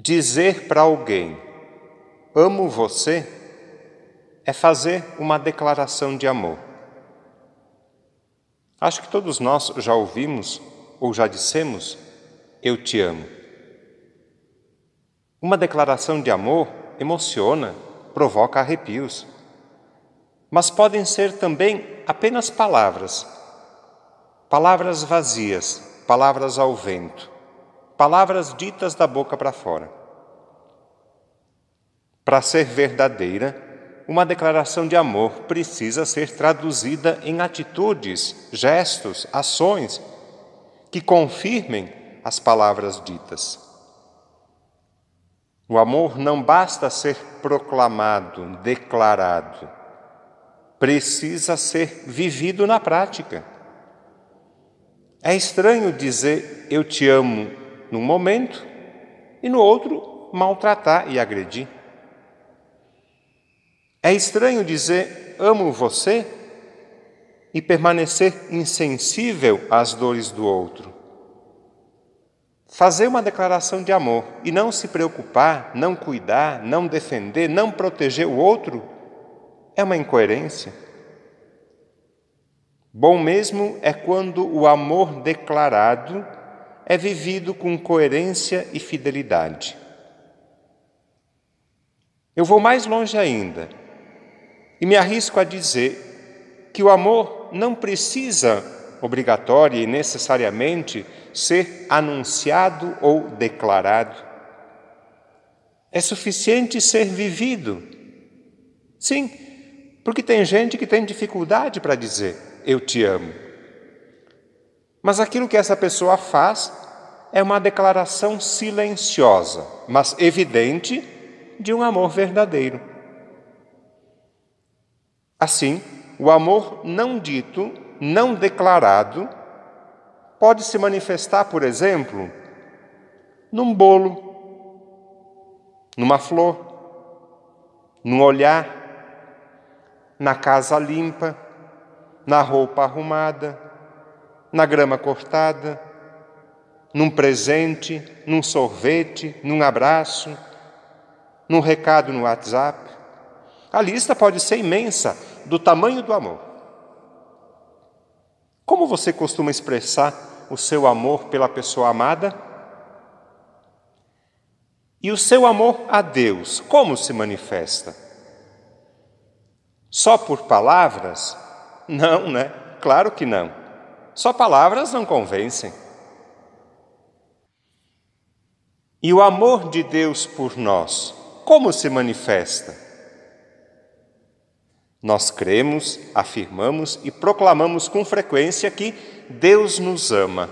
Dizer para alguém, amo você, é fazer uma declaração de amor. Acho que todos nós já ouvimos ou já dissemos, eu te amo. Uma declaração de amor emociona, provoca arrepios. Mas podem ser também apenas palavras, palavras vazias, palavras ao vento palavras ditas da boca para fora. Para ser verdadeira, uma declaração de amor precisa ser traduzida em atitudes, gestos, ações que confirmem as palavras ditas. O amor não basta ser proclamado, declarado, precisa ser vivido na prática. É estranho dizer eu te amo num momento e no outro maltratar e agredir. É estranho dizer amo você e permanecer insensível às dores do outro. Fazer uma declaração de amor e não se preocupar, não cuidar, não defender, não proteger o outro é uma incoerência. Bom mesmo é quando o amor declarado é vivido com coerência e fidelidade. Eu vou mais longe ainda e me arrisco a dizer que o amor não precisa, obrigatória e necessariamente, ser anunciado ou declarado. É suficiente ser vivido. Sim, porque tem gente que tem dificuldade para dizer eu te amo. Mas aquilo que essa pessoa faz é uma declaração silenciosa, mas evidente, de um amor verdadeiro. Assim, o amor não dito, não declarado, pode se manifestar, por exemplo, num bolo, numa flor, num olhar, na casa limpa, na roupa arrumada na grama cortada, num presente, num sorvete, num abraço, num recado no WhatsApp. A lista pode ser imensa do tamanho do amor. Como você costuma expressar o seu amor pela pessoa amada? E o seu amor a Deus, como se manifesta? Só por palavras? Não, né? Claro que não. Só palavras não convencem. E o amor de Deus por nós, como se manifesta? Nós cremos, afirmamos e proclamamos com frequência que Deus nos ama.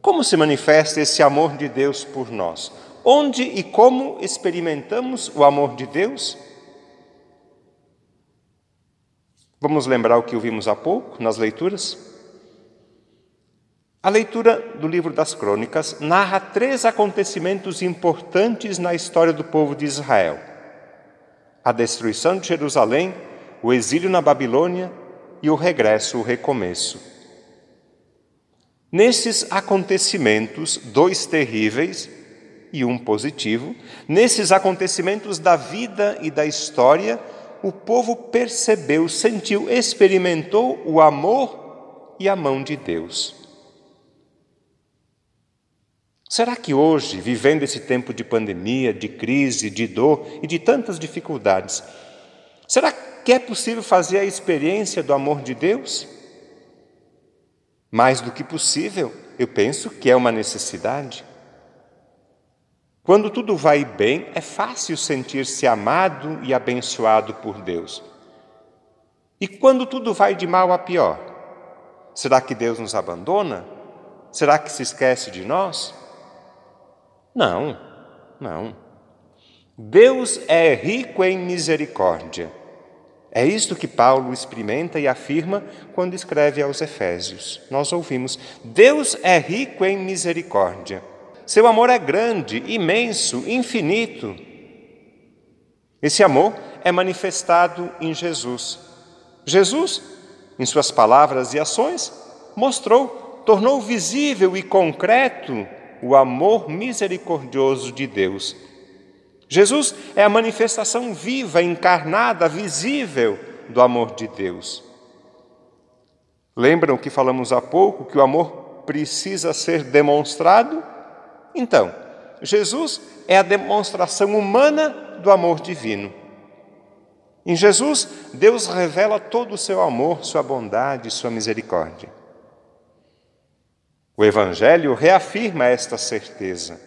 Como se manifesta esse amor de Deus por nós? Onde e como experimentamos o amor de Deus? Vamos lembrar o que ouvimos há pouco nas leituras? A leitura do livro das Crônicas narra três acontecimentos importantes na história do povo de Israel: a destruição de Jerusalém, o exílio na Babilônia e o regresso, o recomeço. Nesses acontecimentos, dois terríveis e um positivo, nesses acontecimentos da vida e da história, o povo percebeu, sentiu, experimentou o amor e a mão de Deus. Será que hoje, vivendo esse tempo de pandemia, de crise, de dor e de tantas dificuldades, será que é possível fazer a experiência do amor de Deus? Mais do que possível, eu penso que é uma necessidade. Quando tudo vai bem, é fácil sentir-se amado e abençoado por Deus. E quando tudo vai de mal a pior, será que Deus nos abandona? Será que se esquece de nós? Não, não. Deus é rico em misericórdia. É isto que Paulo experimenta e afirma quando escreve aos Efésios. Nós ouvimos: Deus é rico em misericórdia. Seu amor é grande, imenso, infinito. Esse amor é manifestado em Jesus. Jesus, em suas palavras e ações, mostrou, tornou visível e concreto o amor misericordioso de Deus. Jesus é a manifestação viva, encarnada, visível do amor de Deus. Lembram que falamos há pouco que o amor precisa ser demonstrado? Então, Jesus é a demonstração humana do amor divino. Em Jesus, Deus revela todo o seu amor, sua bondade, sua misericórdia. O Evangelho reafirma esta certeza.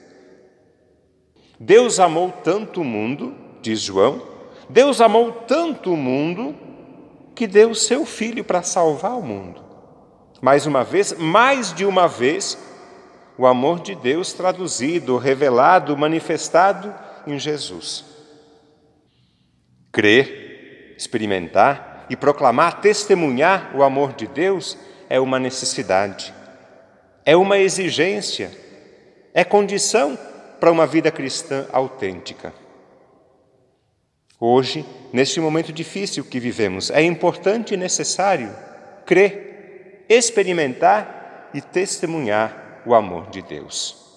Deus amou tanto o mundo, diz João, Deus amou tanto o mundo que deu seu filho para salvar o mundo. Mais uma vez, mais de uma vez, o amor de Deus traduzido, revelado, manifestado em Jesus. Crer, experimentar e proclamar, testemunhar o amor de Deus é uma necessidade, é uma exigência, é condição para uma vida cristã autêntica. Hoje, neste momento difícil que vivemos, é importante e necessário crer, experimentar e testemunhar o amor de Deus.